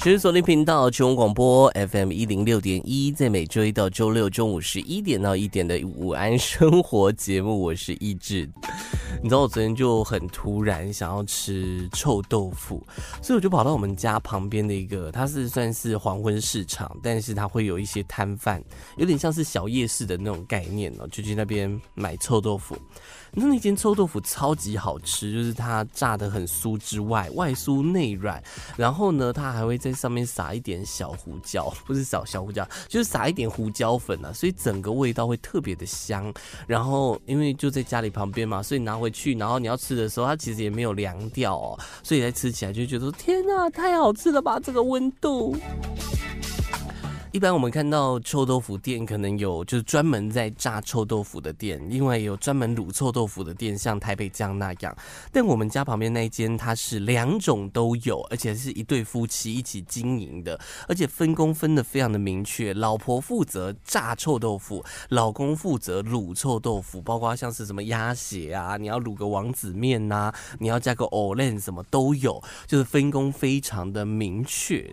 持续锁定频道，全国广播 FM 一零六点一，在每周一到周六中午十一点到一点的午安生活节目，我是一志。你知道我昨天就很突然想要吃臭豆腐，所以我就跑到我们家旁边的一个，它是算是黄昏市场，但是它会有一些摊贩，有点像是小夜市的那种概念哦，就去那边买臭豆腐。那那间臭豆腐超级好吃，就是它炸得很酥之外，外酥内软，然后呢，它还会在上面撒一点小胡椒，不是小小胡椒，就是撒一点胡椒粉啊，所以整个味道会特别的香。然后因为就在家里旁边嘛，所以拿回去，然后你要吃的时候，它其实也没有凉掉哦，所以才吃起来就觉得天哪，太好吃了吧，这个温度。一般我们看到臭豆腐店，可能有就是专门在炸臭豆腐的店，另外有专门卤臭豆腐的店，像台北江那样。但我们家旁边那一间，它是两种都有，而且是一对夫妻一起经营的，而且分工分得非常的明确。老婆负责炸臭豆腐，老公负责卤臭豆腐，包括像是什么鸭血啊，你要卤个王子面呐、啊，你要加个藕链，什么都有，就是分工非常的明确。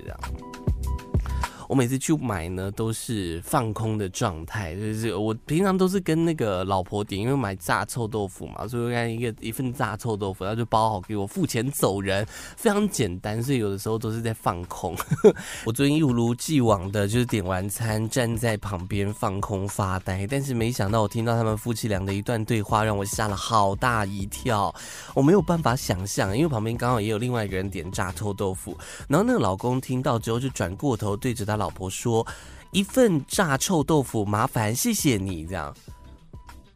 我每次去买呢，都是放空的状态，就是我平常都是跟那个老婆点，因为买炸臭豆腐嘛，所以我看一个一份炸臭豆腐，然后就包好给我，付钱走人，非常简单，所以有的时候都是在放空。我昨天一如既往的就是点完餐，站在旁边放空发呆，但是没想到我听到他们夫妻俩的一段对话，让我吓了好大一跳。我没有办法想象，因为旁边刚好也有另外一个人点炸臭豆腐，然后那个老公听到之后就转过头对着他老婆说：“一份炸臭豆腐，麻烦谢谢你。”这样，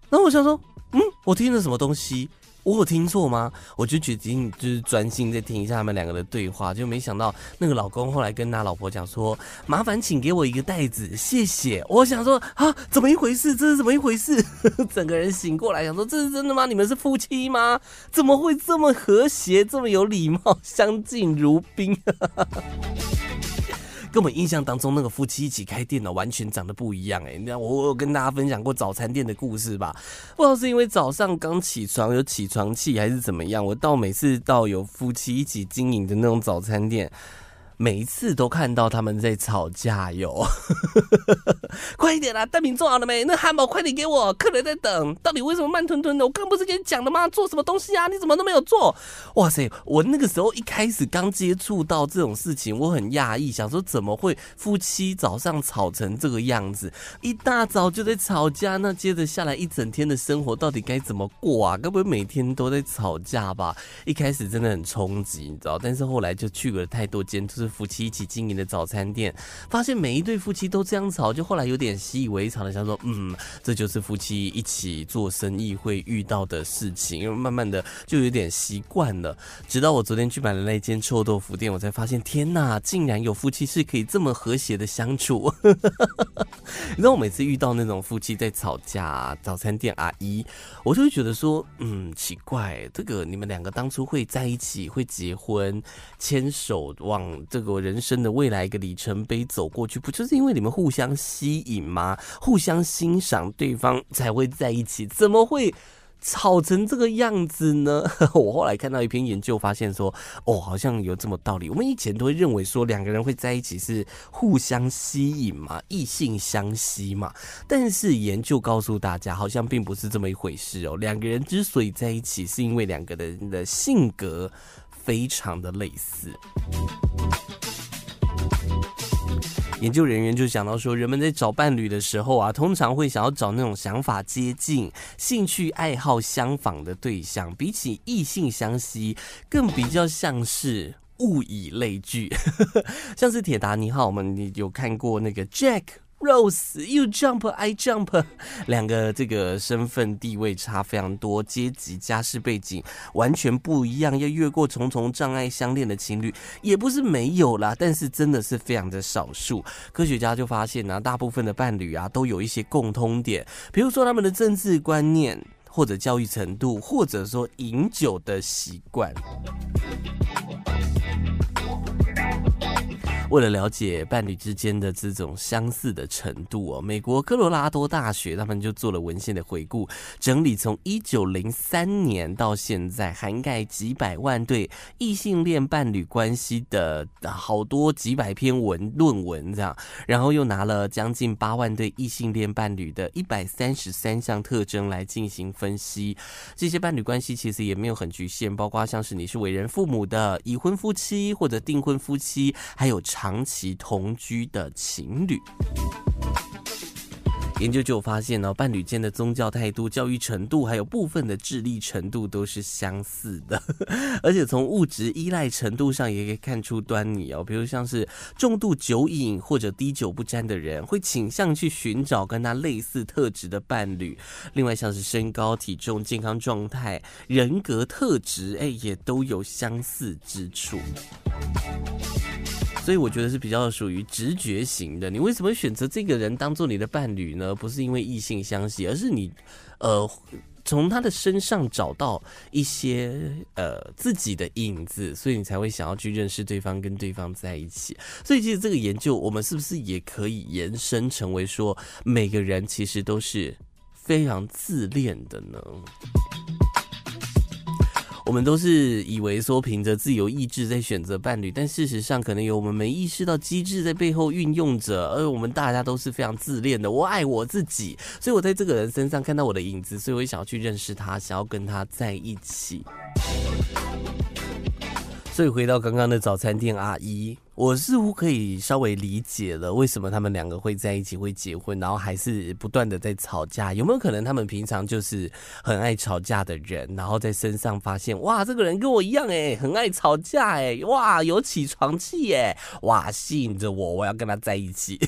然后我想说：“嗯，我听了什么东西？我有听错吗？”我就决定就是专心再听一下他们两个的对话，就没想到那个老公后来跟他老婆讲说：“麻烦请给我一个袋子，谢谢。”我想说：“啊，怎么一回事？这是怎么一回事？” 整个人醒过来，想说：“这是真的吗？你们是夫妻吗？怎么会这么和谐，这么有礼貌，相敬如宾？” 跟我们印象当中那个夫妻一起开店的，完全长得不一样哎！你知道我有跟大家分享过早餐店的故事吧？不知道是因为早上刚起床有起床气，还是怎么样？我到每次到有夫妻一起经营的那种早餐店。每一次都看到他们在吵架哟，快一点啦！蛋饼做好了没？那汉堡快点给我，客人在等。到底为什么慢吞吞的？我刚不是跟你讲了吗？做什么东西啊？你怎么都没有做？哇塞！我那个时候一开始刚接触到这种事情，我很讶异，想说怎么会夫妻早上吵成这个样子？一大早就在吵架，那接着下来一整天的生活到底该怎么过啊？该不会每天都在吵架吧？一开始真的很冲击，你知道？但是后来就去了太多间，就是。夫妻一起经营的早餐店，发现每一对夫妻都这样吵，就后来有点习以为常的想说，嗯，这就是夫妻一起做生意会遇到的事情，因为慢慢的就有点习惯了。直到我昨天去买了那间臭豆腐店，我才发现，天哪，竟然有夫妻是可以这么和谐的相处。你知道我每次遇到那种夫妻在吵架，早餐店阿姨，我就会觉得说，嗯，奇怪，这个你们两个当初会在一起，会结婚，牵手往这。个人生的未来一个里程碑走过去，不就是因为你们互相吸引吗？互相欣赏对方才会在一起，怎么会吵成这个样子呢？我后来看到一篇研究，发现说，哦，好像有这么道理。我们以前都会认为说，两个人会在一起是互相吸引嘛，异性相吸嘛。但是研究告诉大家，好像并不是这么一回事哦。两个人之所以在一起，是因为两个人的性格非常的类似。研究人员就讲到说，人们在找伴侣的时候啊，通常会想要找那种想法接近、兴趣爱好相仿的对象，比起异性相吸，更比较像是物以类聚。像是铁达尼号，我们有看过那个 Jack。Rose，you jump，I jump，两个这个身份地位差非常多，阶级、家世背景完全不一样，要越过重重障碍相恋的情侣也不是没有啦，但是真的是非常的少数。科学家就发现呢、大部分的伴侣啊都有一些共通点，比如说他们的政治观念，或者教育程度，或者说饮酒的习惯。为了了解伴侣之间的这种相似的程度哦，美国科罗拉多大学他们就做了文献的回顾，整理从一九零三年到现在，涵盖几百万对异性恋伴侣关系的好多几百篇文论文这样，然后又拿了将近八万对异性恋伴侣的一百三十三项特征来进行分析。这些伴侣关系其实也没有很局限，包括像是你是为人父母的已婚夫妻或者订婚夫妻，还有。长期同居的情侣，研究就发现呢，伴侣间的宗教态度、教育程度，还有部分的智力程度都是相似的，而且从物质依赖程度上也可以看出端倪哦。比如像是重度酒瘾或者滴酒不沾的人，会倾向去寻找跟他类似特质的伴侣。另外像是身高、体重、健康状态、人格特质，哎，也都有相似之处。所以我觉得是比较属于直觉型的。你为什么选择这个人当做你的伴侣呢？不是因为异性相吸，而是你，呃，从他的身上找到一些呃自己的影子，所以你才会想要去认识对方，跟对方在一起。所以其实这个研究，我们是不是也可以延伸成为说，每个人其实都是非常自恋的呢？我们都是以为说凭着自由意志在选择伴侣，但事实上可能有我们没意识到机制在背后运用着，而我们大家都是非常自恋的。我爱我自己，所以我在这个人身上看到我的影子，所以我也想要去认识他，想要跟他在一起。所以回到刚刚的早餐店阿姨。我似乎可以稍微理解了为什么他们两个会在一起会结婚，然后还是不断的在吵架。有没有可能他们平常就是很爱吵架的人，然后在身上发现哇，这个人跟我一样诶，很爱吵架诶，哇，有起床气诶，哇，吸引着我，我要跟他在一起。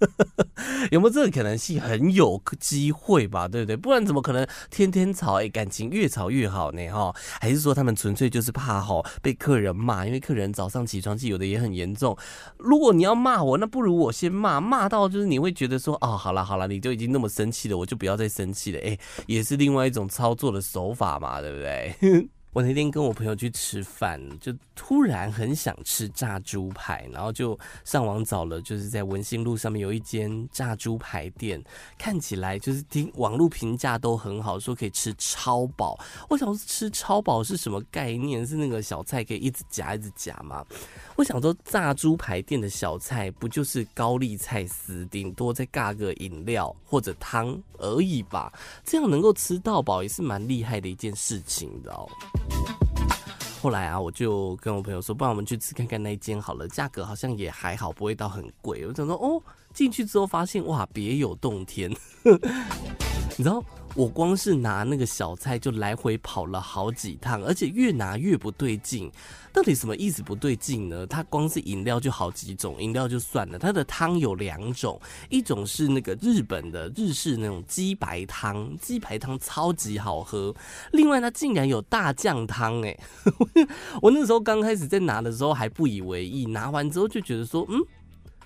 有没有这个可能性？很有机会吧，对不对？不然怎么可能天天吵？诶，感情越吵越好呢？哈，还是说他们纯粹就是怕吼被客人骂？因为客人早上起床气有的也很。严重，如果你要骂我，那不如我先骂，骂到就是你会觉得说，哦，好了好了，你就已经那么生气了，我就不要再生气了，哎，也是另外一种操作的手法嘛，对不对？我那天跟我朋友去吃饭，就突然很想吃炸猪排，然后就上网找了，就是在文心路上面有一间炸猪排店，看起来就是听网络评价都很好，说可以吃超饱。我想说吃超饱是什么概念？是那个小菜可以一直夹一直夹吗？我想说炸猪排店的小菜不就是高丽菜丝，顶多再尬个饮料或者汤而已吧？这样能够吃到饱也是蛮厉害的一件事情你知道。后来啊，我就跟我朋友说，不然我们去吃看看那一间好了，价格好像也还好，不会到很贵。我想说，哦，进去之后发现，哇，别有洞天，你知道。我光是拿那个小菜就来回跑了好几趟，而且越拿越不对劲。到底什么意思不对劲呢？它光是饮料就好几种，饮料就算了，它的汤有两种，一种是那个日本的日式那种鸡白汤，鸡白汤超级好喝。另外它竟然有大酱汤，哎，我那时候刚开始在拿的时候还不以为意，拿完之后就觉得说，嗯。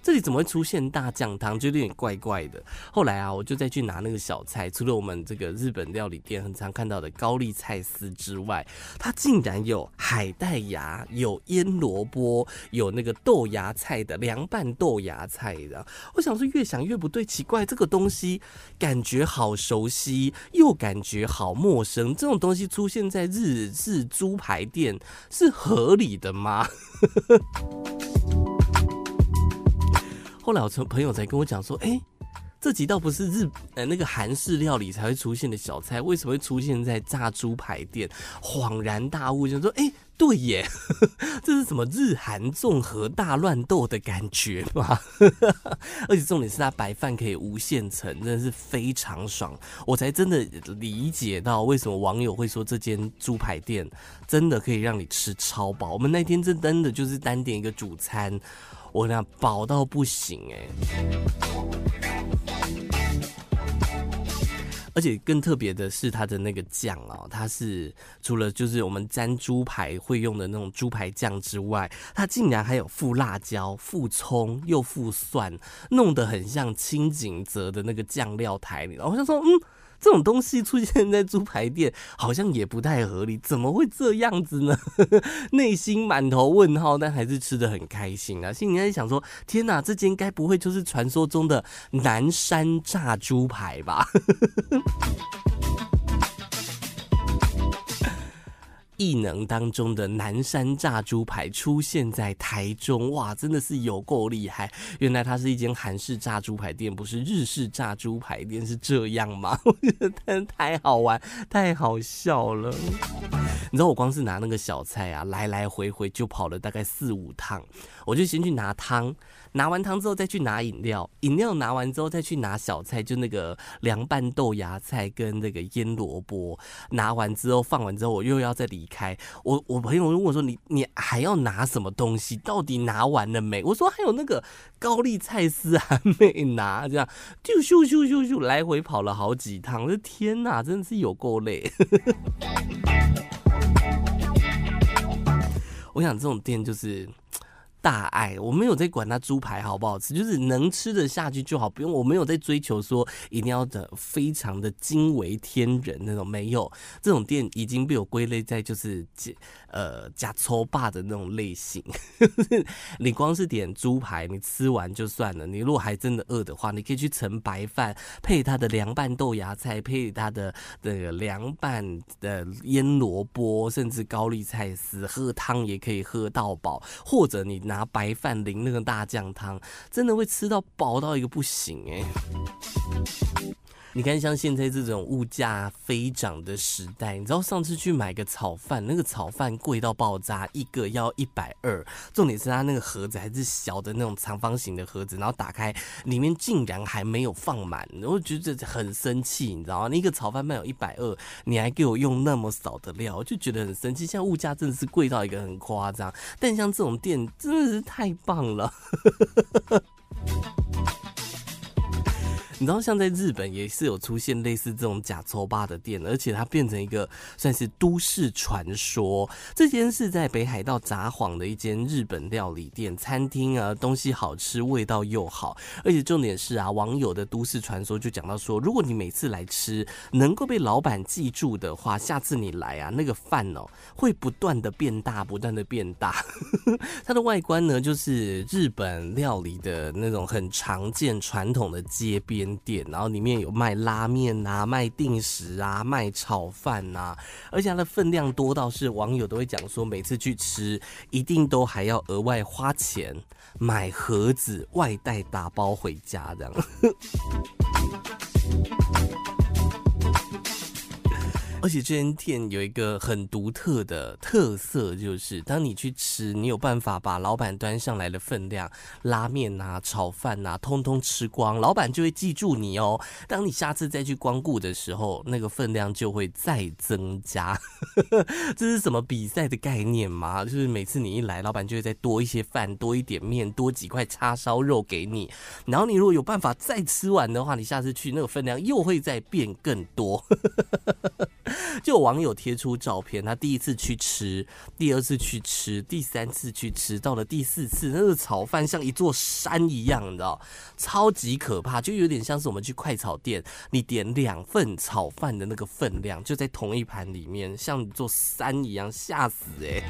这里怎么会出现大酱汤？就有点怪怪的。后来啊，我就再去拿那个小菜，除了我们这个日本料理店很常看到的高丽菜丝之外，它竟然有海带芽、有腌萝卜、有那个豆芽菜的凉拌豆芽菜的。我想说，越想越不对，奇怪，这个东西感觉好熟悉，又感觉好陌生。这种东西出现在日式猪排店是合理的吗？后来我从朋友在跟我讲说，哎，这几道不是日呃那个韩式料理才会出现的小菜，为什么会出现在炸猪排店？恍然大悟，就说，哎，对耶，这是什么日韩综合大乱斗的感觉吗？而且重点是它白饭可以无限盛，真的是非常爽。我才真的理解到为什么网友会说这间猪排店真的可以让你吃超饱。我们那天真真的就是单点一个主餐，我那饱到不行哎。而且更特别的是它的那个酱哦，它是除了就是我们沾猪排会用的那种猪排酱之外，它竟然还有附辣椒、附葱又附蒜，弄得很像清景泽的那个酱料台里。然后我就说，嗯。这种东西出现在猪排店，好像也不太合理，怎么会这样子呢？内心满头问号，但还是吃的很开心啊！心里在想说：天哪，这间该不会就是传说中的南山炸猪排吧？异能当中的南山炸猪排出现在台中，哇，真的是有够厉害！原来它是一间韩式炸猪排店，不是日式炸猪排店，是这样吗？我觉得太太好玩，太好笑了。你知道我光是拿那个小菜啊，来来回回就跑了大概四五趟，我就先去拿汤。拿完汤之后再去拿饮料，饮料拿完之后再去拿小菜，就那个凉拌豆芽菜跟那个腌萝卜。拿完之后放完之后，我又要再离开。我我朋友问我说：“你你还要拿什么东西？到底拿完了没？”我说：“还有那个高丽菜丝还没拿。”这样就咻咻咻咻来回跑了好几趟。我的天哪，真的是有够累。我想这种店就是。大爱，我没有在管它猪排好不好吃，就是能吃得下去就好，不用。我没有在追求说一定要的非常的惊为天人那种，没有。这种店已经被我归类在就是呃假粗霸的那种类型。你光是点猪排，你吃完就算了。你如果还真的饿的话，你可以去盛白饭，配它的凉拌豆芽菜，配它的那个凉拌的腌萝卜，甚至高丽菜丝，喝汤也可以喝到饱，或者你拿。拿白饭淋那个大酱汤，真的会吃到饱到一个不行哎、你看，像现在这种物价飞涨的时代，你知道上次去买个炒饭，那个炒饭贵到爆炸，一个要一百二。重点是它那个盒子还是小的那种长方形的盒子，然后打开里面竟然还没有放满，我觉得很生气，你知道吗？那一个炒饭卖有一百二，你还给我用那么少的料，我就觉得很生气。现在物价真的是贵到一个很夸张，但像这种店真的是太棒了。你知道，像在日本也是有出现类似这种假粗饱的店，而且它变成一个算是都市传说。这间是在北海道札幌的一间日本料理店餐厅啊，东西好吃，味道又好，而且重点是啊，网友的都市传说就讲到说，如果你每次来吃能够被老板记住的话，下次你来啊，那个饭哦会不断的变大，不断的变大。它的外观呢，就是日本料理的那种很常见传统的街边。店，然后里面有卖拉面啊，卖定时啊，卖炒饭啊，而且它的分量多到是网友都会讲说，每次去吃一定都还要额外花钱买盒子外带打包回家这样。而且这间店有一个很独特的特色，就是当你去吃，你有办法把老板端上来的分量，拉面啊、炒饭啊，通通吃光，老板就会记住你哦。当你下次再去光顾的时候，那个分量就会再增加。这是什么比赛的概念吗？就是每次你一来，老板就会再多一些饭，多一点面，多几块叉烧肉给你。然后你如果有办法再吃完的话，你下次去那个分量又会再变更多。就有网友贴出照片，他第一次去吃，第二次去吃，第三次去吃，到了第四次，那个炒饭像一座山一样，你知道，超级可怕，就有点像是我们去快炒店，你点两份炒饭的那个分量，就在同一盘里面，像一座山一样，吓死诶、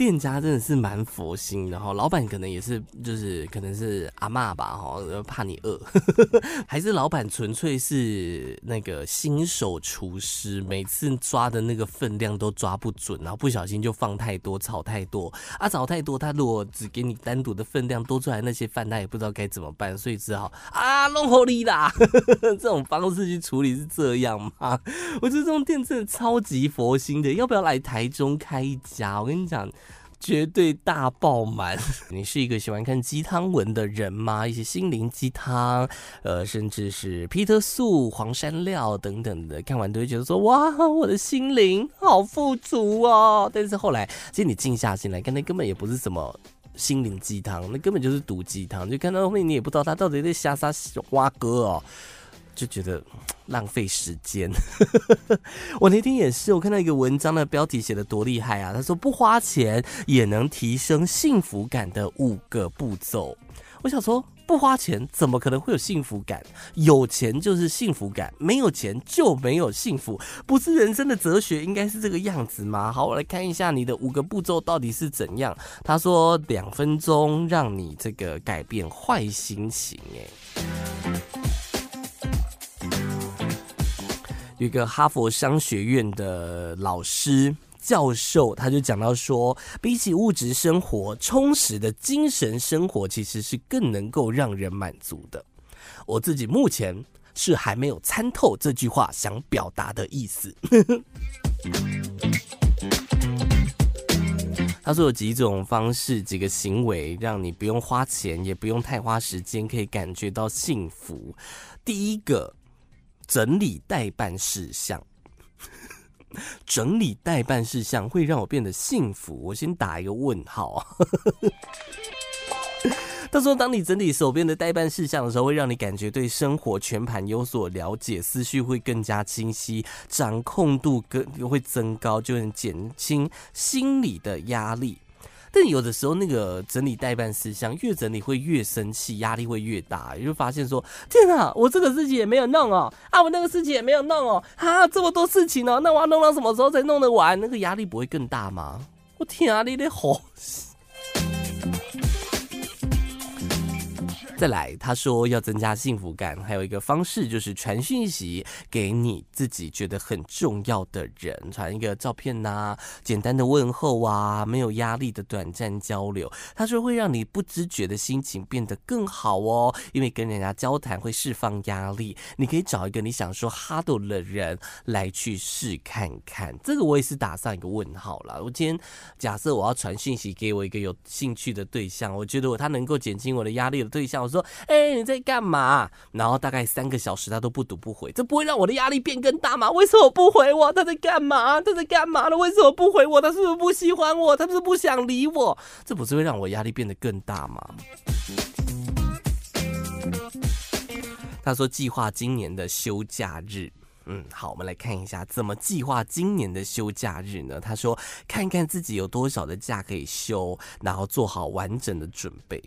店家真的是蛮佛心的哈，老板可能也是，就是可能是阿嬷吧哈，怕你饿，还是老板纯粹是那个新手厨师，每次抓的那个分量都抓不准，然后不小心就放太多，炒太多啊，炒太多，他如果只给你单独的分量多出来那些饭，他也不知道该怎么办，所以只好啊弄好你啦，这种方式去处理是这样吗？我觉得这种店真的超级佛心的，要不要来台中开一家？我跟你讲。绝对大爆满！你是一个喜欢看鸡汤文的人吗？一些心灵鸡汤，呃，甚至是皮特素、黄山料等等的，看完都会觉得说：哇，我的心灵好富足哦。但是后来，其实你静下心来看，那根本也不是什么心灵鸡汤，那根本就是毒鸡汤。就看到后面，你也不知道他到底在瞎撒花哥哦。就觉得浪费时间。我那天也是，我看到一个文章的标题写得多厉害啊！他说不花钱也能提升幸福感的五个步骤。我想说，不花钱怎么可能会有幸福感？有钱就是幸福感，没有钱就没有幸福，不是人生的哲学应该是这个样子吗？好，我来看一下你的五个步骤到底是怎样。他说两分钟让你这个改变坏心情，哎。一个哈佛商学院的老师教授，他就讲到说，比起物质生活，充实的精神生活其实是更能够让人满足的。我自己目前是还没有参透这句话想表达的意思。他说有几种方式、几个行为，让你不用花钱，也不用太花时间，可以感觉到幸福。第一个。整理待办事项，整理待办事项会让我变得幸福。我先打一个问号啊。他说，当你整理手边的待办事项的时候，会让你感觉对生活全盘有所了解，思绪会更加清晰，掌控度更会增高，就能减轻心理的压力。但有的时候，那个整理代办事项越整理会越生气，压力会越大，也就发现说：天啊，我这个事情也没有弄哦，啊，我那个事情也没有弄哦，啊，这么多事情哦，那我要弄到什么时候才弄得完？那个压力不会更大吗？我天啊，你得好。再来，他说要增加幸福感，还有一个方式就是传讯息给你自己觉得很重要的人，传一个照片呐、简单的问候啊，没有压力的短暂交流。他说会让你不知觉的心情变得更好哦，因为跟人家交谈会释放压力。你可以找一个你想说哈斗的人来去试看看。这个我也是打上一个问号了。我今天假设我要传讯息给我一个有兴趣的对象，我觉得我他能够减轻我的压力的对象。说，哎、你在干嘛？然后大概三个小时他都不读不回，这不会让我的压力变更大吗？为什么不回我？他在干嘛？他在干嘛呢？为什么不回我？他是不是不喜欢我？他是不是不想理我？这不是会让我压力变得更大吗？他说计划今年的休假日，嗯，好，我们来看一下怎么计划今年的休假日呢？他说看看自己有多少的假可以休，然后做好完整的准备。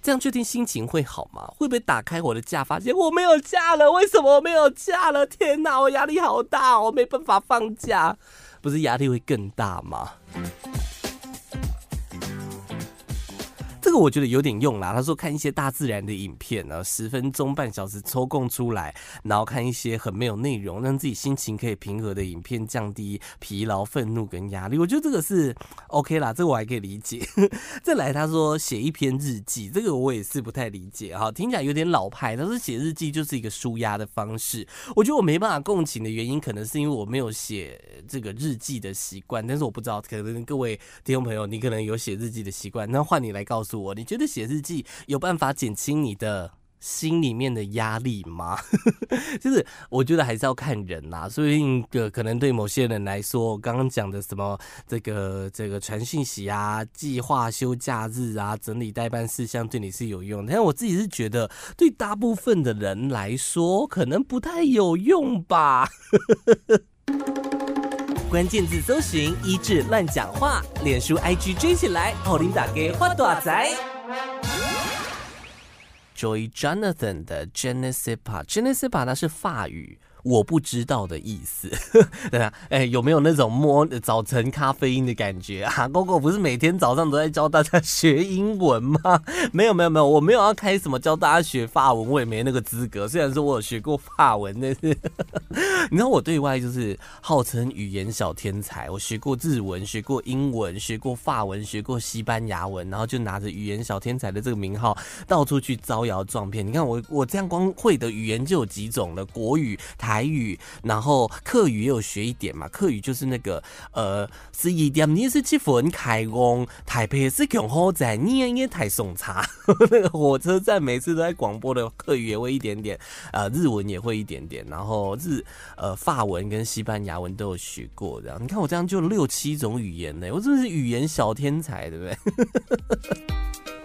这样确定心情会好吗？会不会打开我的假，发现我没有假了？为什么我没有假了？天哪，我压力好大，我没办法放假，不是压力会更大吗？这个我觉得有点用啦。他说看一些大自然的影片呢，十分钟、半小时抽空出来，然后看一些很没有内容，让自己心情可以平和的影片，降低疲劳、愤怒跟压力。我觉得这个是 OK 啦，这个我还可以理解。再来，他说写一篇日记，这个我也是不太理解哈，听起来有点老派。他说写日记就是一个舒压的方式。我觉得我没办法共情的原因，可能是因为我没有写这个日记的习惯。但是我不知道，可能各位听众朋友，你可能有写日记的习惯，那换你来告诉我。你觉得写日记有办法减轻你的心里面的压力吗？就是我觉得还是要看人啦。所以个可能对某些人来说，刚刚讲的什么这个这个传讯息啊、计划休假日啊、整理待办事项，对你是有用的。但我自己是觉得，对大部分的人来说，可能不太有用吧。关键字搜寻医治乱讲话，脸书 IG 追起来，奥琳打给花朵仔。Joy Jonathan 的 Je ne sais pas，Je ne sais pas 它是法语。我不知道的意思，对啊，哎，有没有那种摸早晨咖啡因的感觉啊？Gogo 不是每天早上都在教大家学英文吗？没有没有没有，我没有要开什么教大家学法文，我也没那个资格。虽然说我有学过法文，但是 你知道我对外就是号称语言小天才，我学过日文，学过英文，学过法文，学过西班牙文，然后就拿着语言小天才的这个名号到处去招摇撞骗。你看我我这样光会的语言就有几种了，国语、台台语，然后客语也有学一点嘛。客语就是那个呃，十一点二十七分开工，台北是恐慌在念念台送茶。那个火车站每次都在广播的客语也会一点点，呃，日文也会一点点，然后日呃法文跟西班牙文都有学过。这样你看我这样就六七种语言呢，我真的是语言小天才，对不对？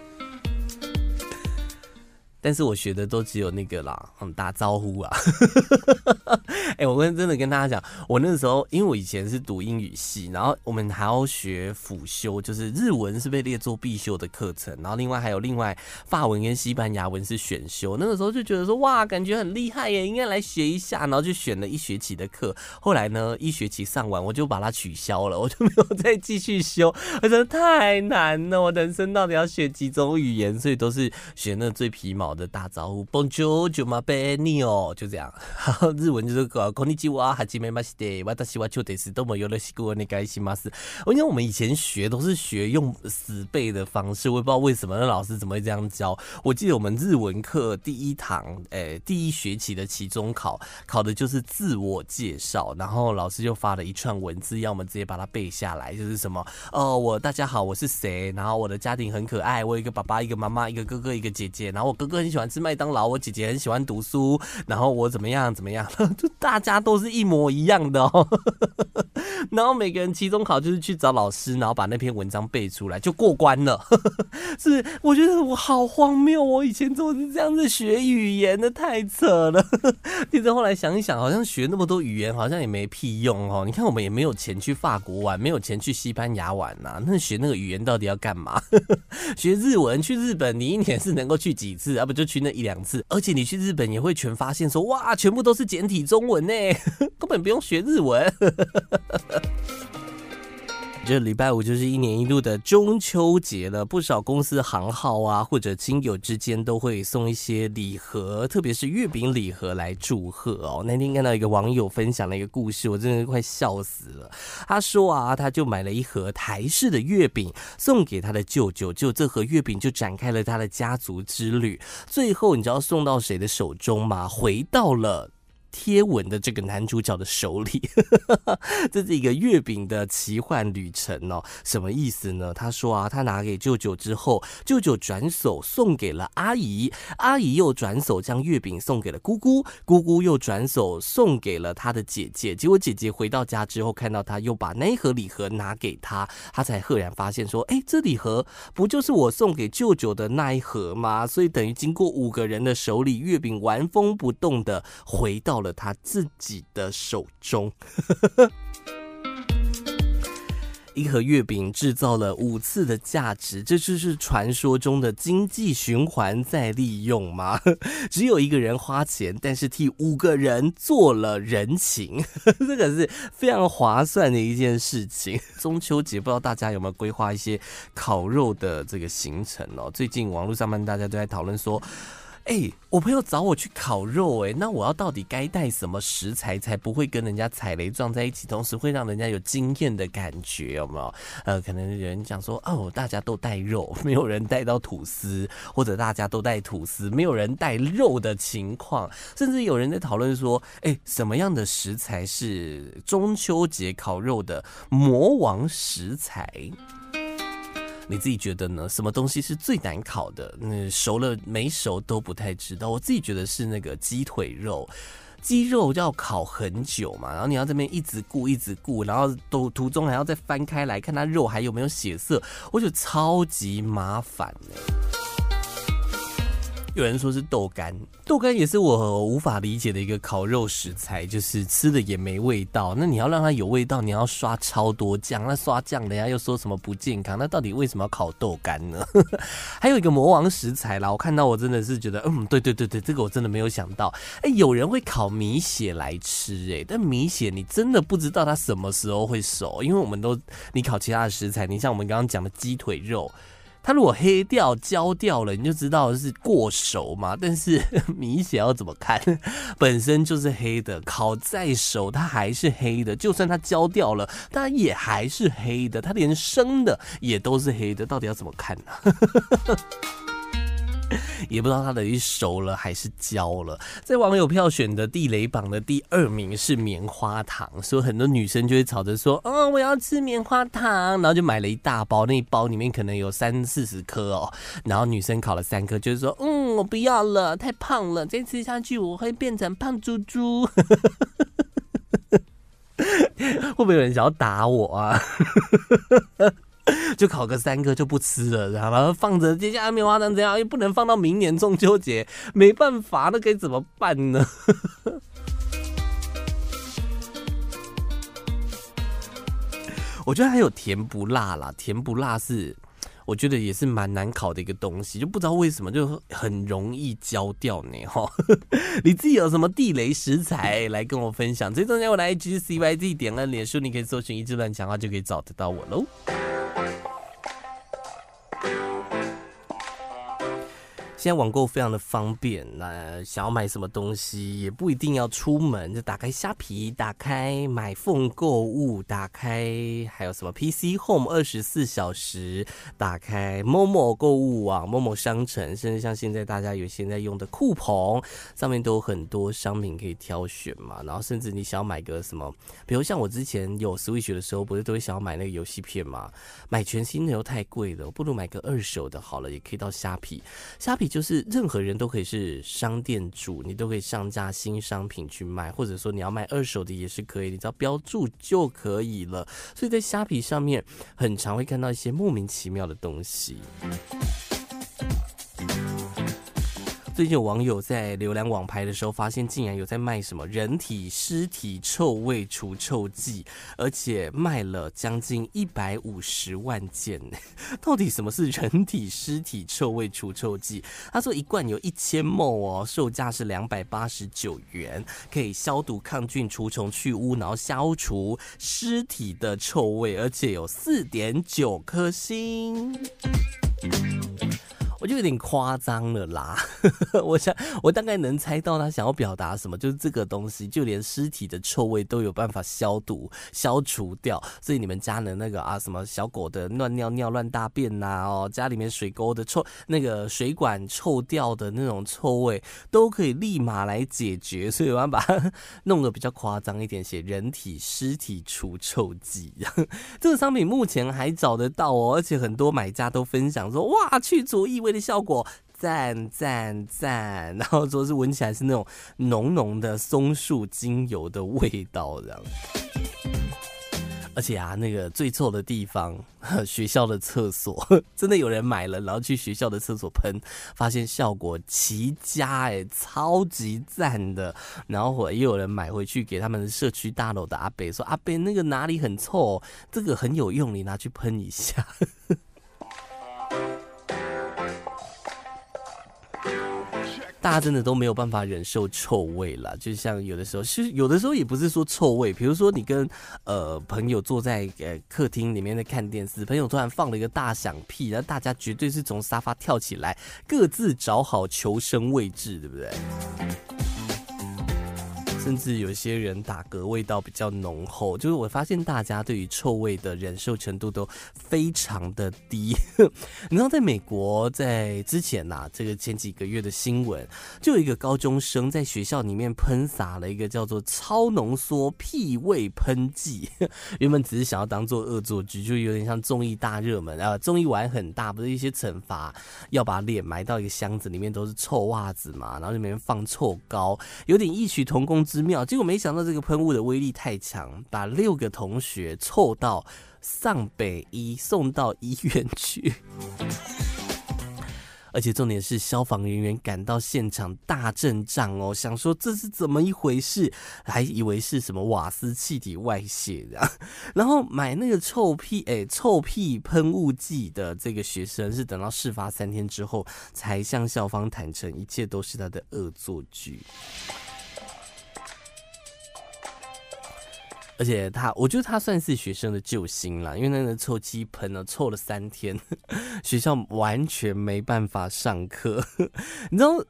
但是我学的都只有那个啦，嗯，打招呼啊。哎、我跟真的跟大家讲，我那个时候，因为我以前是读英语系，然后我们还要学辅修，就是日文是被列作必修的课程，然后另外还有另外法文跟西班牙文是选修。那个时候就觉得说，哇，感觉很厉害耶，应该来学一下，然后就选了一学期的课。后来呢，一学期上完，我就把它取消了，我就没有再继续修，我真的太难了。我人生到底要学几种语言？所以都是学那最皮毛的打招呼，Bonjour，就嘛贝尼哦，就这样。然后日文就是个こんにちは，はじめまして，私は今日です。どうもよろしくお愿いします。我因为我们以前学都是学用死背的方式，我也不知道为什么那老师怎么会这样教。我记得我们日文课第一堂，诶、欸，第一学期的期中考考的就是自我介绍，然后老师就发了一串文字，要我们直接把它背下来，就是什么哦，我大家好，我是谁，然后我的家庭很可爱，我有一个爸爸，一个妈妈，一个哥哥，一个姐姐，然后我哥哥。 很喜欢吃麦当劳，我姐姐很喜欢读书，然后我怎么样怎么样，就大家都是一模一样的哦。然后每个人期中考就是去找老师，然后把那篇文章背出来就过关了。是，我觉得我好荒谬，我以前都是这样子学语言的，太扯了。其实后来想一想，好像学那么多语言好像也没屁用哦。你看我们也没有钱去法国玩，没有钱去西班牙玩呐、那学那个语言到底要干嘛？学日文去日本，你一年是能够去几次啊？不就去那一两次，而且你去日本也会全发现说，哇，全部都是简体中文呢，根本不用学日文。这礼拜五就是一年一度的中秋节了，不少公司行号啊，或者亲友之间都会送一些礼盒，特别是月饼礼盒来祝贺哦。那天看到一个网友分享了一个故事，我真的快笑死了。他说啊，他就买了一盒台式的月饼送给他的舅舅，就这盒月饼就展开了他的家族之旅。最后你知道送到谁的手中吗？回到了。贴文的这个男主角的手里，这是一个月饼的奇幻旅程哦。什么意思呢？他说啊，他拿给舅舅之后，舅舅转手送给了阿姨，阿姨又转手将月饼送给了姑姑，姑姑又转手送给了他的姐姐。结果姐姐回到家之后，看到他又把那一盒礼盒拿给他，他才赫然发现说：“哎，这礼盒不就是我送给舅舅的那一盒吗？”所以等于经过五个人的手里，月饼原封不动的回到了他自己的手中，一盒月饼制造了五次的价值，这就是传说中的经济循环再利用吗？只有一个人花钱，但是替五个人做了人情，这个是非常划算的一件事情。中秋节不知道大家有没有规划一些烤肉的这个行程哦？最近网络上面大家都在讨论说。哎、我朋友找我去烤肉，哎，那我要到底该带什么食材才不会跟人家踩雷撞在一起，同时会让人家有惊艳的感觉，有没有？呃，可能有人讲说，哦，大家都带肉，没有人带到吐司，或者大家都带吐司，没有人带肉的情况，甚至有人在讨论说，哎、什么样的食材是中秋节烤肉的魔王食材？你自己觉得呢？什么东西是最难烤的？那熟了没熟都不太知道。我自己觉得是那个鸡腿肉，鸡肉要烤很久嘛，然后你要这边一直顾一直顾，然后都途中还要再翻开来看它肉还有没有血色，我觉得超级麻烦呢。有人说是豆干，豆干也是我无法理解的一个烤肉食材，就是吃的也没味道。那你要让它有味道，你要刷超多酱，那刷酱人家又说什么不健康，那到底为什么要烤豆干呢？还有一个魔王食材啦，我看到我真的是觉得，嗯，对对对对，这个我真的没有想到。哎，有人会烤米血来吃，哎，但米血你真的不知道它什么时候会熟，因为我们都你烤其他的食材，你像我们刚刚讲的鸡腿肉。它如果黑掉、焦掉了，你就知道是过熟嘛。但是 米血要怎么看？本身就是黑的，烤再熟它还是黑的。就算它焦掉了，它也还是黑的。它连生的也都是黑的，到底要怎么看呢？也不知道它到底熟了还是焦了。在网友票选的地雷榜的第二名是棉花糖，所以很多女生就会吵着说：“哦，我要吃棉花糖。”然后就买了一大包，那一包里面可能有三四十颗哦。然后女生烤了三颗，就是说：“嗯，我不要了，太胖了，再吃下去我会变成胖猪猪。”会不会有人想要打我啊？就烤个三个就不吃了，然后放着。接下来棉花糖怎样？又不能放到明年中秋节，没办法，那该怎么办呢？我觉得还有甜不辣啦，甜不辣是我觉得也是蛮难烤的一个东西，就不知道为什么就很容易焦掉呢？哈，你自己有什么地雷食材来跟我分享？最重要，我来 G C Y Z 点按脸书，你可以搜寻一志乱讲话就可以找得到我喽。现在网购非常的方便，那想要买什么东西也不一定要出门，就打开虾皮，打开买凤购物，打开还有什么 PC Home 二十四小时，打开某某购物网、某某商城，甚至像现在大家有现在用的酷澎，上面都有很多商品可以挑选嘛。然后甚至你想要买个什么，比如像我之前有 Switch 的时候，不是都会想要买那个游戏片嘛？买全新的又太贵了，不如买个二手的好了，也可以到虾皮，虾皮。就是任何人都可以是商店主，你都可以上架新商品去卖，或者说你要卖二手的也是可以，你只要标注就可以了。所以在虾皮上面，很常会看到一些莫名其妙的东西。最近有网友在浏览网拍的时候，发现竟然有在卖什么人体尸体臭味除臭剂，而且卖了将近一百五十万件。到底什么是人体尸体臭味除臭剂？他说一罐有一千 ml 哦，售价是两百八十九元，可以消毒、抗菌、除虫、去污，然后消除尸体的臭味，而且有四点九颗星。我就有点夸张了啦，我想我大概能猜到他想要表达什么，就是这个东西就连尸体的臭味都有办法消毒消除掉，所以你们家的那个啊什么小狗的乱尿尿乱大便呐、哦家里面水沟的臭那个水管臭掉的那种臭味都可以立马来解决，所以我要把它弄得比较夸张一点，写人体尸体除臭剂，这个商品目前还找得到哦，而且很多买家都分享说哇去除异味。效果赞赞赞，然后说是闻起来是那种浓浓的松树精油的味道，这样。而且啊，那个最臭的地方，学校的厕所，真的有人买了，然后去学校的厕所喷，发现效果奇佳，哎，超级赞的。然后也有人买回去给他们社区大楼的阿北说：“阿北，那个哪里很臭，这个很有用，你拿去喷一下。”大家真的都没有办法忍受臭味了，就像有的时候，其实有的时候也不是说臭味，比如说你跟呃朋友坐在呃客厅里面在看电视，朋友突然放了一个大响屁，然后大家绝对是从沙发跳起来，各自找好求生位置，对不对？甚至有些人打嗝味道比较浓厚，就是我发现大家对于臭味的忍受程度都非常的低。你知道，在美国，在之前呐、这个前几个月的新闻，就有一个高中生在学校里面喷洒了一个叫做超浓缩屁味喷剂。原本只是想要当做恶作剧，就有点像综艺大热门啊，综艺玩很大，不是一些惩罚要把脸埋到一个箱子里面都是臭袜子嘛，然后里面放臭膏，有点异曲同工。之妙，结果没想到这个喷雾的威力太强，把六个同学凑到上北医，送到医院去。而且重点是消防人员赶到现场大阵仗哦，想说这是怎么一回事，还以为是什么瓦斯气体外泄的。然后买那个臭屁哎臭屁喷雾剂的这个学生是等到事发三天之后才向校方坦诚，一切都是他的恶作剧。而且他，我觉得他算是学生的救星啦，因为那个臭气喷了，臭了三天，学校完全没办法上课。你知道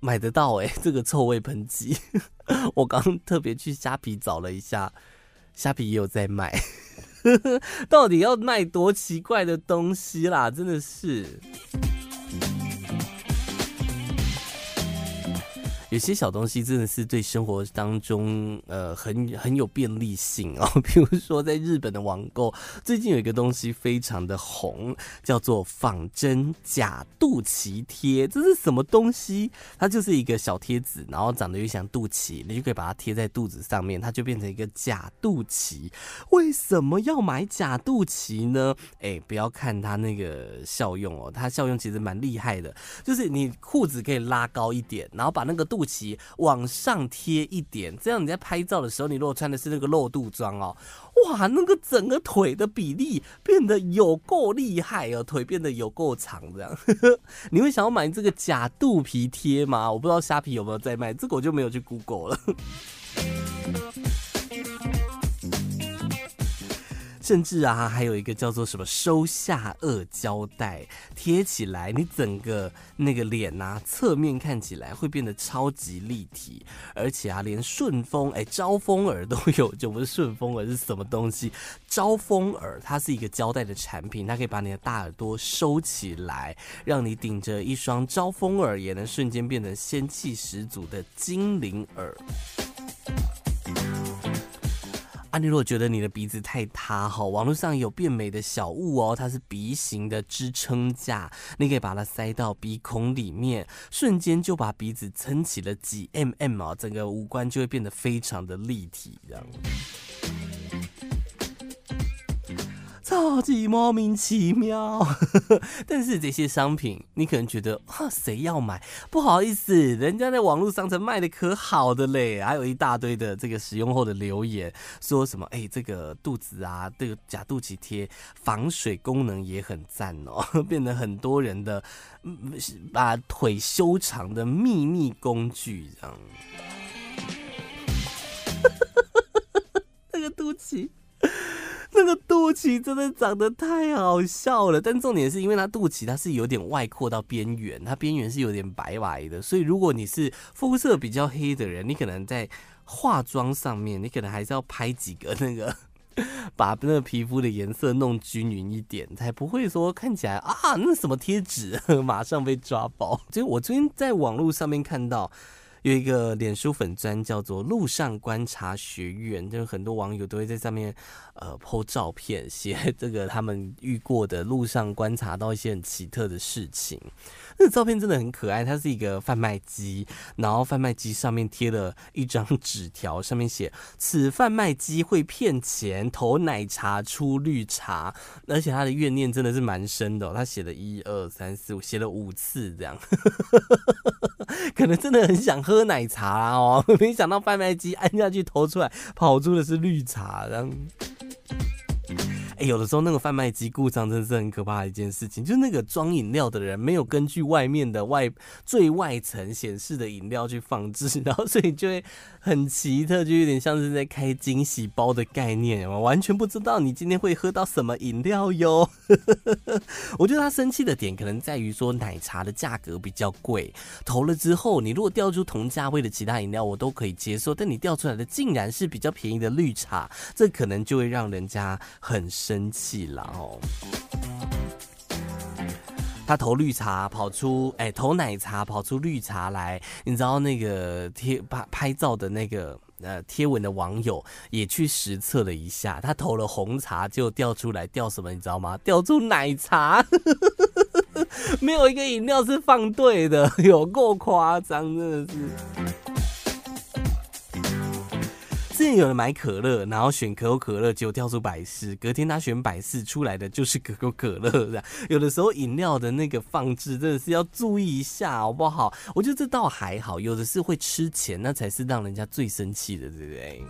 买得到哎、欸，这个臭味喷剂，我刚特别去虾皮找了一下，虾皮也有在卖。到底要卖多奇怪的东西啦？真的是。有些小东西真的是对生活当中呃很很有便利性哦，比如说在日本的网购，最近有一个东西非常的红，叫做仿真假肚脐贴。这是什么东西？它就是一个小贴纸，然后长得又像肚脐，你就可以把它贴在肚子上面，它就变成一个假肚脐。为什么要买假肚脐呢？哎，不要看它那个效用哦，它效用其实蛮厉害的，就是你裤子可以拉高一点，然后把那个肚肚脐往上贴一点，这样你在拍照的时候，你如果穿的是那个露肚装哦，哇，那个整个腿的比例变得有够厉害哦，腿变得有够长，这样，你会想要买这个假肚皮贴吗？我不知道虾皮有没有在卖，这个我就没有去 Google 了。甚至啊，还有一个叫做什么收下颚胶带，贴起来，你整个那个脸呐、侧面看起来会变得超级立体，而且啊，连顺风哎招风耳都有，就不是顺风耳是什么东西？招风耳它是一个胶带的产品，它可以把你的大耳朵收起来，让你顶着一双招风耳也能瞬间变得仙气十足的精灵耳。你如果觉得你的鼻子太塌哈，网络上有变美的小物哦，它是鼻型的支撑架，你可以把它塞到鼻孔里面，瞬间就把鼻子撑起了几 mm 哦，整个五官就会变得非常的立体，这样。超级莫名其妙，但是这些商品你可能觉得啊，谁要买？不好意思，人家在网络商城卖的可好的嘞，还有一大堆的这个使用后的留言，说什么哎，这个肚子啊，这个假肚脐贴防水功能也很赞哦，变得很多人的把腿修长的秘密工具，这样。那个肚脐。那个肚脐真的长得太好笑了，但重点是因为它肚脐它是有点外扩到边缘，它边缘是有点白白的，所以如果你是肤色比较黑的人，你可能在化妆上面，你可能还是要拍几个那个，把那个皮肤的颜色弄均匀一点，才不会说看起来啊，那什么贴纸 马上被抓包。就我昨天在网络上面看到。有一个脸书粉专叫做“路上观察学院”，就是很多网友都会在上面呃 po 照片，写这个他们遇过的路上观察到一些很奇特的事情。那照片真的很可爱，它是一个贩卖机，然后贩卖机上面贴了一张纸条，上面写：“此贩卖机会骗钱，投奶茶出绿茶。”而且他的怨念真的是蛮深的，他写了一二三四五，写了五次这样，可能真的很想。喝奶茶哦，没想到贩卖机按下去投出来，跑出的是绿茶，然后。哎，有的时候那个贩卖机故障真的是很可怕的一件事情，就是那个装饮料的人没有根据外面的外最外层显示的饮料去放置，然后所以就会很奇特，就有点像是在开惊喜包的概念，我完全不知道你今天会喝到什么饮料哟。我觉得他生气的点可能在于说奶茶的价格比较贵，投了之后你如果调出同价位的其他饮料我都可以接受，但你调出来的竟然是比较便宜的绿茶，这可能就会让人家很。生气了哦！他投绿茶跑出，哎，投奶茶跑出绿茶来。你知道那个贴拍拍照的那个呃贴文的网友也去实测了一下，他投了红茶就掉出来掉什么？你知道吗？掉出奶茶，没有一个饮料是放对的，有够夸张，真的是。有人买可乐，然后选可口可乐，结果跳出百事，隔天他选百事出来的就是可口可乐。有的时候饮料的那个放置真的是要注意一下，好不好？我觉得这倒还好，有的是会吃钱，那才是让人家最生气的，对不对？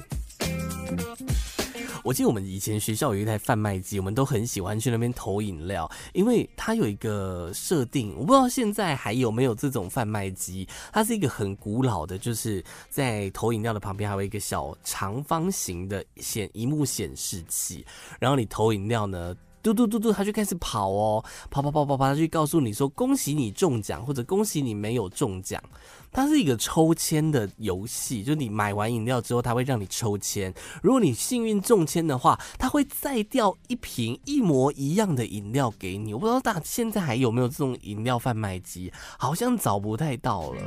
我记得我们以前学校有一台贩卖机，我们都很喜欢去那边投饮料，因为它有一个设定，我不知道现在还有没有这种贩卖机。它是一个很古老的，就是在投饮料的旁边还有一个小长方形的显荧幕显示器，然后你投饮料呢，嘟嘟嘟嘟，它就开始跑哦，跑跑跑跑跑，它就告诉你说恭喜你中奖，或者恭喜你没有中奖。它是一个抽签的游戏，就你买完饮料之后，它会让你抽签。如果你幸运中签的话，它会再掉一瓶一模一样的饮料给你。我不知道大现在还有没有这种饮料贩卖机，好像找不太到了。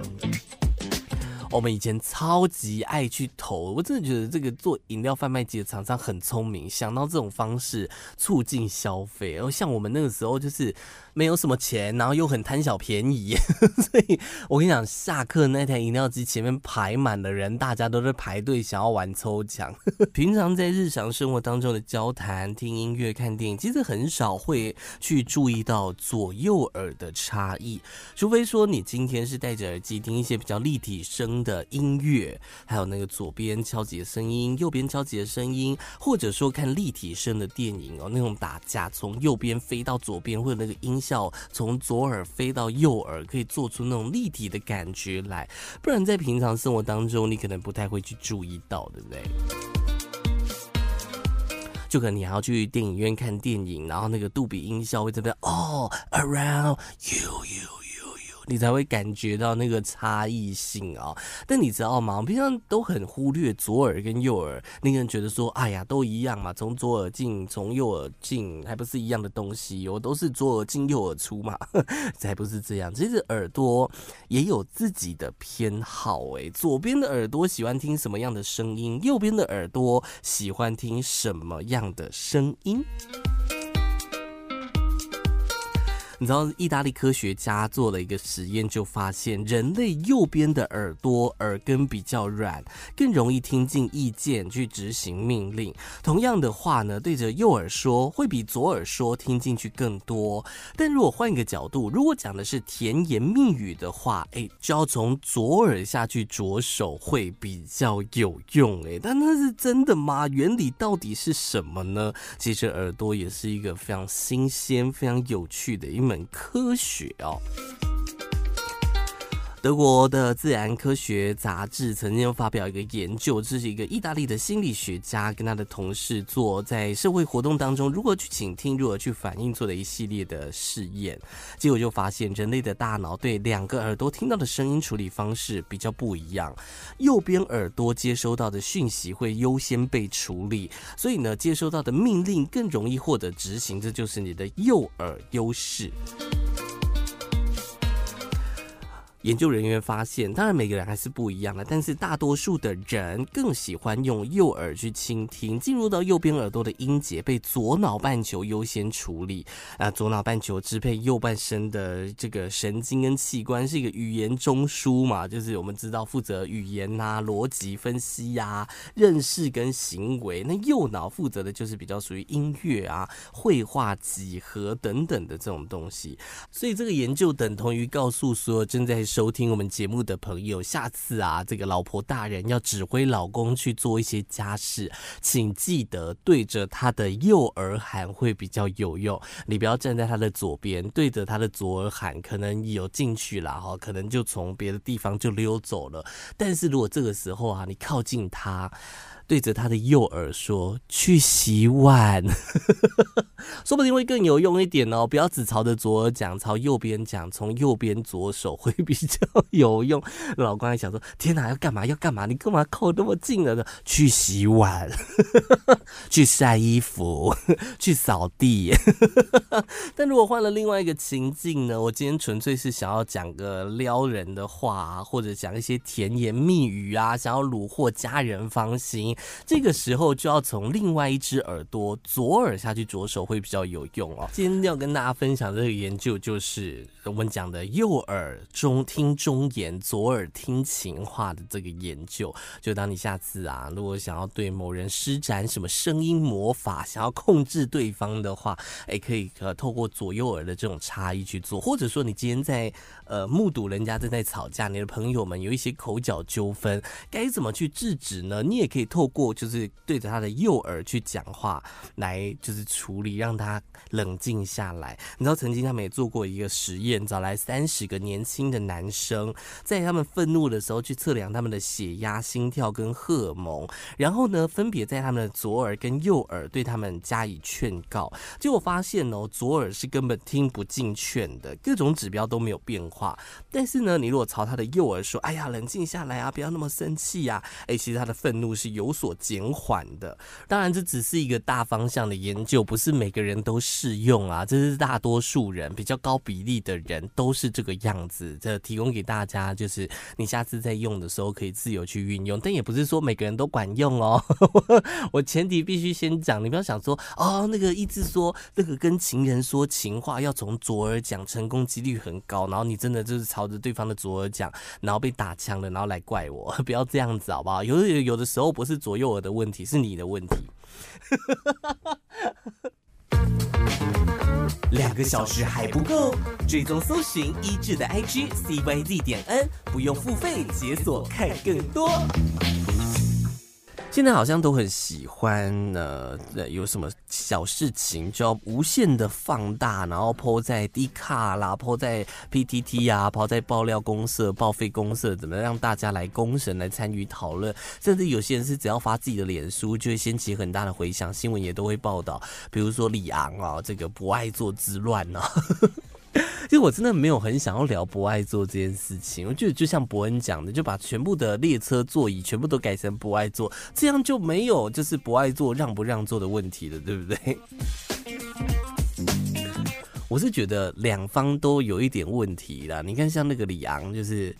我们以前超级爱去投，我真的觉得这个做饮料贩卖机的厂商很聪明，想到这种方式促进消费。然后像我们那个时候就是。没有什么钱，然后又很贪小便宜，所以我跟你讲，下课那台饮料机前面排满了人，大家都在排队想要玩抽奖。平常在日常生活当中的交谈、听音乐、看电影，其实很少会去注意到左右耳的差异，除非说你今天是戴着耳机听一些比较立体声的音乐，还有那个左边敲击的声音、右边敲击的声音，或者说看立体声的电影哦，那种打架从右边飞到左边，或者那个音。笑从左耳飞到右耳，可以做出那种立体的感觉来，不然在平常生活当中，你可能不太会去注意到，对不对？就可能你还要去电影院看电影，然后那个杜比音效会这边哦，around you you。你才会感觉到那个差异性啊！但你知道吗？我平常都很忽略左耳跟右耳。那个人觉得说：“哎呀，都一样嘛，从左耳进，从右耳进，还不是一样的东西？我都是左耳进右耳出嘛，才不是这样。其实耳朵也有自己的偏好哎，左边的耳朵喜欢听什么样的声音，右边的耳朵喜欢听什么样的声音。”你知道，意大利科学家做了一个实验，就发现人类右边的耳朵耳根比较软，更容易听进意见去执行命令。同样的话呢，对着右耳说会比左耳说听进去更多。但如果换一个角度，如果讲的是甜言蜜语的话，哎，就要从左耳下去着手会比较有用。哎，但那是真的吗？原理到底是什么呢？其实耳朵也是一个非常新鲜、非常有趣的一门很科学哦。德国的自然科学杂志曾经发表一个研究，这是一个意大利的心理学家跟他的同事做在社会活动当中如何去倾听、如何去反应做的一系列的试验。结果就发现，人类的大脑对两个耳朵听到的声音处理方式比较不一样，右边耳朵接收到的讯息会优先被处理，所以呢，接收到的命令更容易获得执行，这就是你的右耳优势。研究人员发现，当然每个人还是不一样的，但是大多数的人更喜欢用右耳去倾听，进入到右边耳朵的音节被左脑半球优先处理。啊，左脑半球支配右半身的这个神经跟器官是一个语言中枢嘛，就是我们知道负责语言啊、逻辑分析呀、认识跟行为。那右脑负责的就是比较属于音乐啊、绘画、几何等等的这种东西。所以这个研究等同于告诉所有正在收听我们节目的朋友，下次啊，这个老婆大人要指挥老公去做一些家事，请记得对着他的右耳喊会比较有用。你不要站在他的左边，对着他的左耳喊，可能有进去了哈，可能就从别的地方就溜走了。但是如果这个时候啊，你靠近他。对着他的右耳说：“去洗碗。”说不定会更有用一点哦。不要只朝着左耳讲，朝右边讲，从右边左手会比较 有用。老公还想说：“天哪，要干嘛？要干嘛？你干嘛靠那么近了？去洗碗，去晒衣服，去扫地。”但如果换了另外一个情境呢？我今天纯粹是想要讲个撩人的话，或者讲一些甜言蜜语啊，想要虏获家人芳心。这个时候就要从另外一只耳朵左耳下去着手会比较有用哦。今天要跟大家分享这个研究，就是我们讲的右耳中听忠言，左耳听情话的这个研究。就当你下次啊，如果想要对某人施展什么声音魔法，想要控制对方的话，哎，可以呃透过左右耳的这种差异去做，或者说你今天在呃目睹人家正在吵架，你的朋友们有一些口角纠纷，该怎么去制止呢？你也可以透过就是对着他的右耳去讲话，来就是处理，让他冷静下来。你知道曾经他们也做过一个实验，找来三十个年轻的男生，在他们愤怒的时候去测量他们的血压、心跳跟荷尔蒙，然后呢，分别在他们的左耳跟右耳对他们加以劝告。结果发现哦，左耳是根本听不进劝的，各种指标都没有变化。话但是呢，你如果朝他的右耳说：“哎呀，冷静下来啊，不要那么生气呀。”哎，其实他的愤怒是有所减缓的。当然，这只是一个大方向的研究，不是每个人都适用啊。这是大多数人比较高比例的人都是这个样子。这提供给大家，就是你下次在用的时候可以自由去运用，但也不是说每个人都管用哦。我前提必须先讲，你不要想说哦，那个一直说那个跟情人说情话要从左耳讲，成功几率很高，然后你真的就是朝着对方的左耳讲，然后被打枪了，然后来怪我，不要这样子好不好？有的有的时候不是左右耳的问题，是你的问题。两个小时还不够，追踪搜寻一致的 IG CYZ 点 N，不用付费解锁看更多。现在好像都很喜欢呢，有什么小事情就要无限的放大，然后 po 在 D 卡啦，po 在 PTT 啊，po 在爆料公社、报废公社，怎么让大家来公审、来参与讨论？甚至有些人是只要发自己的脸书，就会掀起很大的回响，新闻也都会报道。比如说李昂啊，这个不爱做之乱啊。其实我真的没有很想要聊不爱座这件事情，我觉得就像伯恩讲的，就把全部的列车座椅全部都改成不爱坐，这样就没有就是不爱坐让不让座的问题了，对不对？我是觉得两方都有一点问题啦。你看，像那个李昂，就是。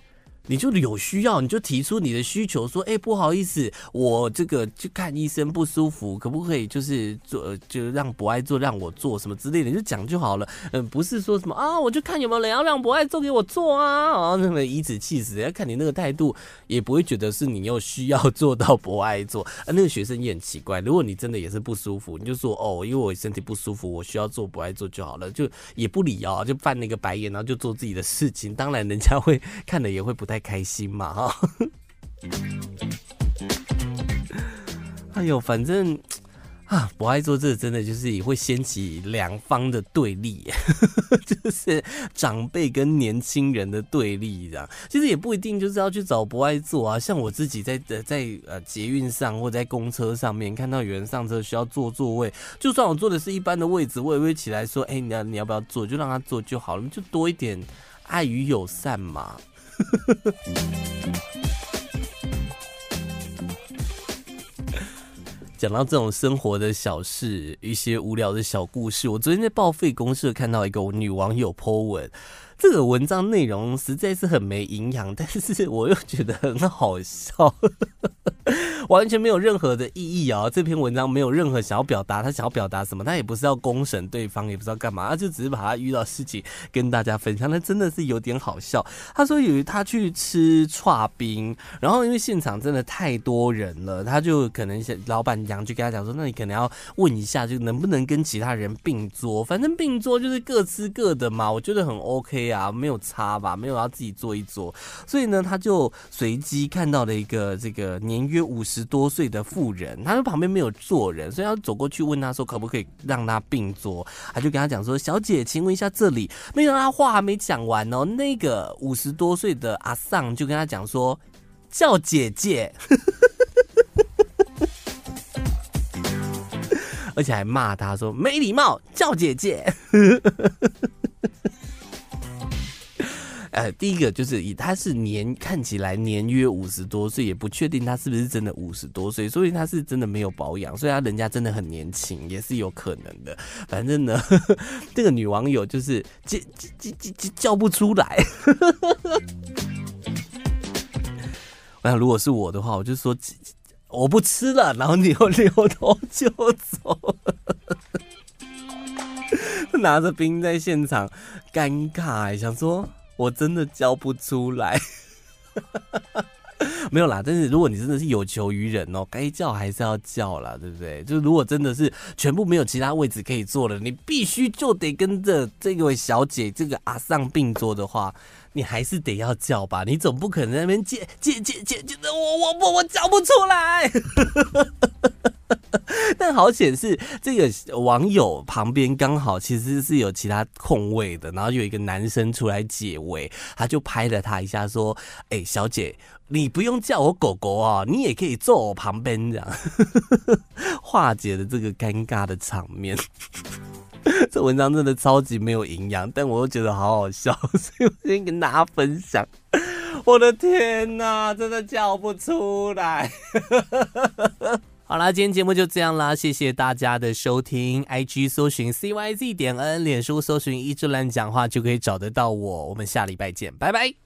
你就有需要，你就提出你的需求，说，哎、不好意思，我这个去看医生不舒服，可不可以就是做，就让博爱做让我做什么之类的，你就讲就好了。嗯，不是说什么啊，我就看有没有人要让博爱做给我做啊，啊，那么颐指气使，要看你那个态度，也不会觉得是你有需要做到博爱做。啊，那个学生也很奇怪，如果你真的也是不舒服，你就说哦，因为我身体不舒服，我需要做博爱做就好了，就也不理哦，就翻那个白眼，然后就做自己的事情。当然，人家会看了也会不太开心嘛哈，哎呦，反正啊，不爱做这真的就是也会掀起两方的对立，就是长辈跟年轻人的对立这样。其实也不一定就是要去找不爱做啊，像我自己在在呃捷运上或在公车上面看到有人上车需要坐座位，就算我坐的是一般的位置，我也会起来说，哎、你要你要不要坐？就让他坐就好了，就多一点爱与友善嘛。讲到这种生活的小事，一些无聊的小故事，我昨天在报废公社看到一个女网友 po 文。这个文章内容实在是很没营养，但是我又觉得很好笑，完全没有任何的意义啊！这篇文章没有任何想要表达，他想要表达什么？他也不是要公审对方，也不知道干嘛，他就只是把他遇到事情跟大家分享。那真的是有点好笑。他说，有他去吃剉冰，然后因为现场真的太多人了，他就可能老板娘就跟他讲说，那你可能要问一下，就能不能跟其他人并桌？反正并桌就是各吃各的嘛，我觉得很 OK。啊，没有差吧？没有要自己坐一坐，所以呢，他就随机看到了一个这个年约五十多岁的妇人，他说旁边没有坐人，所以他走过去问他说可不可以让他并坐，他就跟他讲说：“小姐，请问一下这里。”没想到他话还没讲完哦，那个五十多岁的阿桑就跟他讲说：“叫姐姐。”而且还骂他说：“没礼貌，叫姐姐。”呃，第一个就是以他是年看起来年约五十多岁，也不确定他是不是真的五十多岁，所以他是真的没有保养，所以他人家真的很年轻，也是有可能的。反正呢，呵 呵这个女网友就是叫叫叫叫叫不出来。我想如果是我的话，我就说我不吃了，然后你又扭头就走，拿着冰在现场尴尬，想说我真的叫不出来。没有啦，但是如果你真的是有求于人哦，该叫还是要叫啦，对不对？就是如果真的是全部没有其他位置可以坐了，你必须就得跟着这位小姐这个阿上并坐的话，你还是得要叫吧？你总不可能在那边姐姐姐姐姐的，我我我我叫不出来。但好险是这个网友旁边刚好其实是有其他空位的，然后有一个男生出来解围，他就拍了他一下说：“哎、小姐，你不用叫我狗狗啊，你也可以坐我旁边，这样 化解了这个尴尬的场面。” 这文章真的超级没有营养，但我又觉得好好笑，所以我先跟大家分享。我的天哪，真的叫不出来。好啦，今天节目就这样啦，谢谢大家的收听。IG 搜寻 CYZ 点 N，脸书搜寻一志乱讲话就可以找得到我。我们下礼拜见，拜拜。